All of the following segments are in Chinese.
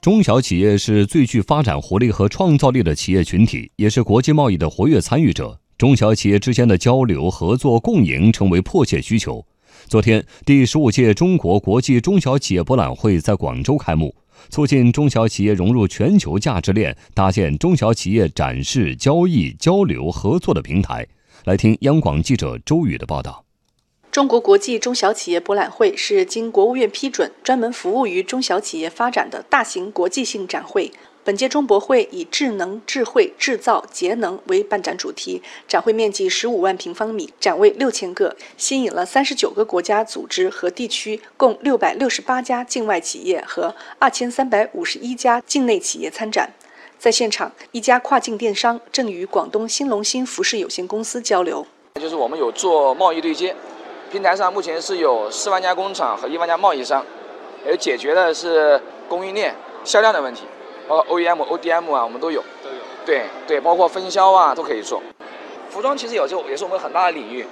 中小企业是最具发展活力和创造力的企业群体，也是国际贸易的活跃参与者。中小企业之间的交流、合作、共赢成为迫切需求。昨天，第十五届中国国际中小企业博览会在广州开幕，促进中小企业融入全球价值链，搭建中小企业展示、交易、交流、合作的平台。来听央广记者周宇的报道。中国国际中小企业博览会是经国务院批准，专门服务于中小企业发展的大型国际性展会。本届中博会以“智能、智慧、制造、节能”为办展主题，展会面积十五万平方米，展位六千个，吸引了三十九个国家、组织和地区共六百六十八家境外企业和二千三百五十一家境内企业参展。在现场，一家跨境电商正与广东新龙芯服饰有限公司交流，就是我们有做贸易对接。平台上目前是有四万家工厂和一万家贸易商，也解决的是供应链销量的问题，包括 OEM、ODM 啊，我们都有。都有。对对，包括分销啊，都可以做。服装其实有时候也是我们很大的领域。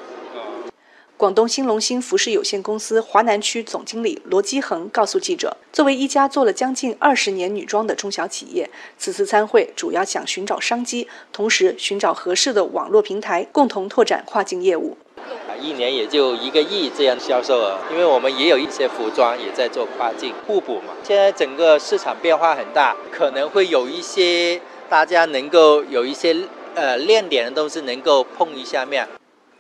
广东新龙兴服饰有限公司华南区总经理罗基恒告诉记者：“作为一家做了将近二十年女装的中小企业，此次参会主要想寻找商机，同时寻找合适的网络平台，共同拓展跨境业务。”一年也就一个亿这样销售额，因为我们也有一些服装也在做跨境互补嘛。现在整个市场变化很大，可能会有一些大家能够有一些呃亮点的东西能够碰一下面。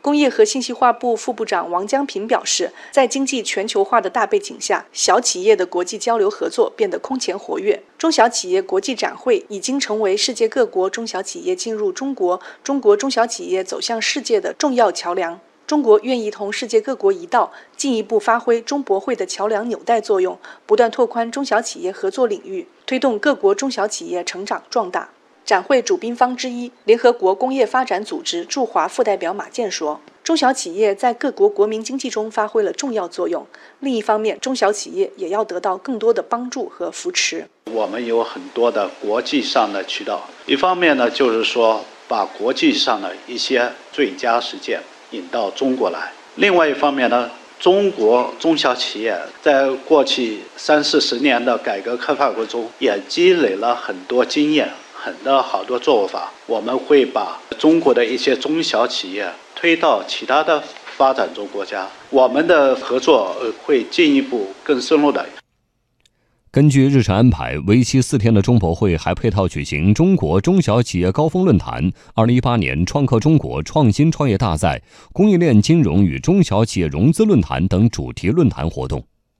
工业和信息化部副部长王江平表示，在经济全球化的大背景下，小企业的国际交流合作变得空前活跃。中小企业国际展会已经成为世界各国中小企业进入中国、中国中小企业走向世界的重要桥梁。中国愿意同世界各国一道，进一步发挥中博会的桥梁纽带作用，不断拓宽中小企业合作领域，推动各国中小企业成长壮大。展会主宾方之一，联合国工业发展组织驻华副代表马健说：“中小企业在各国国民经济中发挥了重要作用。另一方面，中小企业也要得到更多的帮助和扶持。我们有很多的国际上的渠道，一方面呢，就是说把国际上的一些最佳实践。”引到中国来。另外一方面呢，中国中小企业在过去三四十年的改革开放过程中，也积累了很多经验，很多好多做法。我们会把中国的一些中小企业推到其他的发展中国家，我们的合作会进一步更深入的。根据日程安排，为期四天的中博会还配套举行中国中小企业高峰论坛、二零一八年创客中国创新创业大赛、供应链金融与中小企业融资论坛等主题论坛活动。